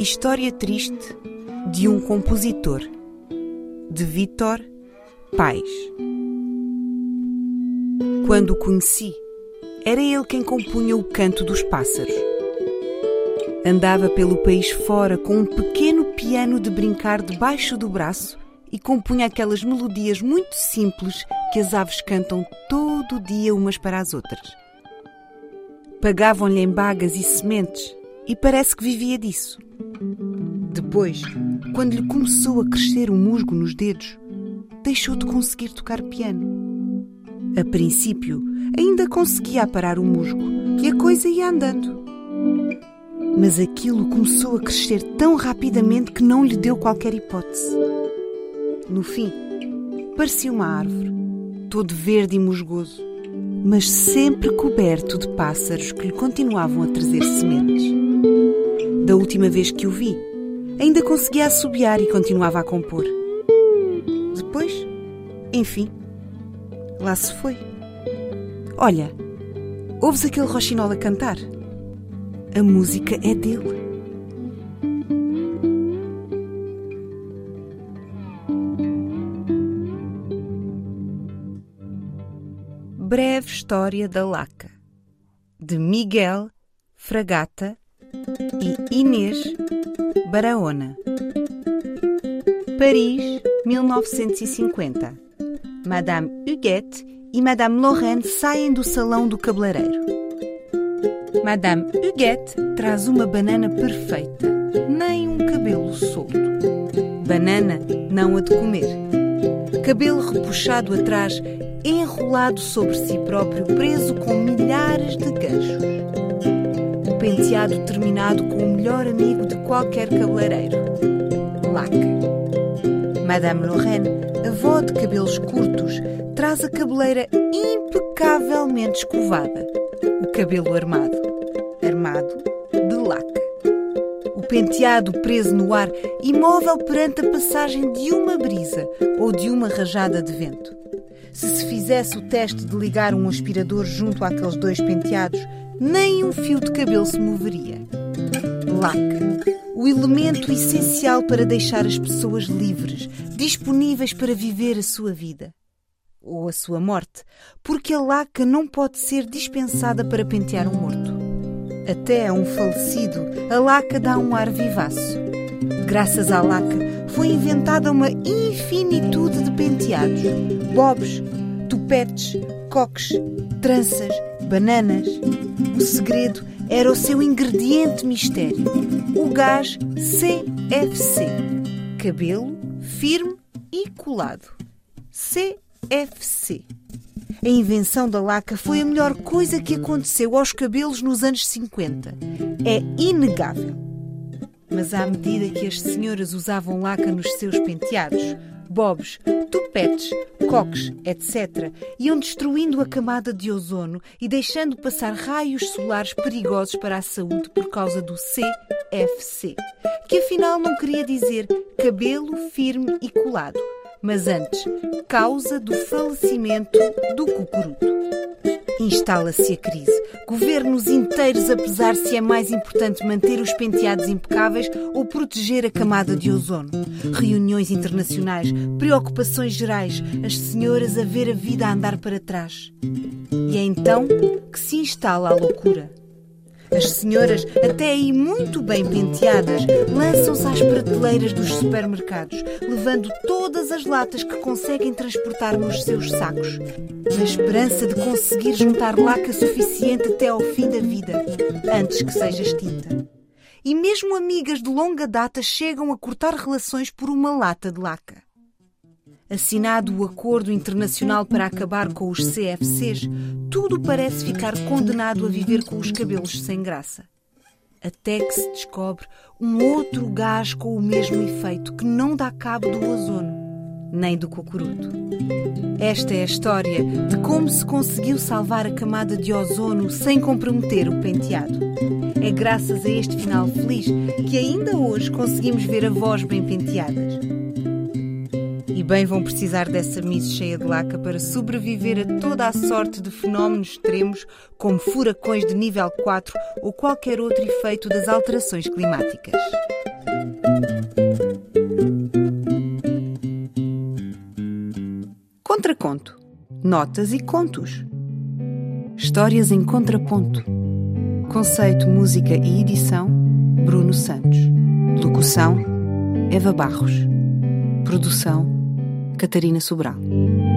História triste de um compositor, de Vítor Pais. Quando o conheci, era ele quem compunha o canto dos pássaros. Andava pelo país fora com um pequeno piano de brincar debaixo do braço e compunha aquelas melodias muito simples que as aves cantam todo dia umas para as outras. Pagavam-lhe em bagas e sementes e parece que vivia disso. Depois, quando lhe começou a crescer o musgo nos dedos, deixou de conseguir tocar piano. A princípio, ainda conseguia parar o musgo e a coisa ia andando. Mas aquilo começou a crescer tão rapidamente que não lhe deu qualquer hipótese. No fim, parecia uma árvore, todo verde e musgoso, mas sempre coberto de pássaros que lhe continuavam a trazer sementes. Da última vez que o vi, ainda conseguia assobiar e continuava a compor. Depois, enfim, lá se foi. Olha, ouves aquele roxinol a cantar? A música é dele. Breve História da Laca, de Miguel Fragata e Inês Barahona. Paris, 1950. Madame Huguette e Madame Lorraine saem do salão do cabeleireiro. Madame Huguette traz uma banana perfeita, nem um cabelo solto. Banana não a de comer. Cabelo repuxado atrás, enrolado sobre si próprio, preso com milhares de ganchos. Penteado terminado com o melhor amigo de qualquer cabeleireiro. Laca. Madame Lorraine, avó de cabelos curtos, traz a cabeleira impecavelmente escovada. O cabelo armado. Armado de laca. O penteado preso no ar, imóvel perante a passagem de uma brisa ou de uma rajada de vento. Se se fizesse o teste de ligar um aspirador junto àqueles dois penteados, nem um fio de cabelo se moveria. Laca, o elemento essencial para deixar as pessoas livres, disponíveis para viver a sua vida. Ou a sua morte, porque a laca não pode ser dispensada para pentear um morto. Até a um falecido, a laca dá um ar vivaço. Graças à laca, foi inventada uma infinitude de penteados, bobs, tupetes, coques, tranças, bananas. O segredo era o seu ingrediente mistério, o gás CFC. Cabelo firme e colado. CFC. A invenção da laca foi a melhor coisa que aconteceu aos cabelos nos anos 50. É inegável. Mas à medida que as senhoras usavam laca nos seus penteados, bobs, tupetes, coques, etc., iam destruindo a camada de ozono e deixando passar raios solares perigosos para a saúde por causa do CFC, que afinal não queria dizer cabelo firme e colado, mas antes, causa do falecimento do cucuruto. Instala-se a crise. Governos inteiros a pesar se é mais importante manter os penteados impecáveis ou proteger a camada de ozono. Reuniões internacionais, preocupações gerais, as senhoras a ver a vida a andar para trás. E é então que se instala a loucura. As senhoras, até aí muito bem penteadas, lançam-se às prateleiras dos supermercados, levando todas as latas que conseguem transportar nos seus sacos, na esperança de conseguir juntar laca suficiente até ao fim da vida, antes que seja extinta. e mesmo amigas de longa data chegam a cortar relações por uma lata de laca. Assinado o Acordo Internacional para acabar com os CFCs, tudo parece ficar condenado a viver com os cabelos sem graça. Até que se descobre um outro gás com o mesmo efeito que não dá cabo do ozono, nem do cocuruto. Esta é a história de como se conseguiu salvar a camada de ozono sem comprometer o penteado. É graças a este final feliz que ainda hoje conseguimos ver avós bem penteadas. Bem vão precisar dessa mise cheia de laca para sobreviver a toda a sorte de fenómenos extremos, como furacões de nível 4 ou qualquer outro efeito das alterações climáticas. Contraconto. Notas e contos. Histórias em contraponto. Conceito, música e edição: Bruno Santos. Locução: Eva Barros. Produção: Catarina Sobral.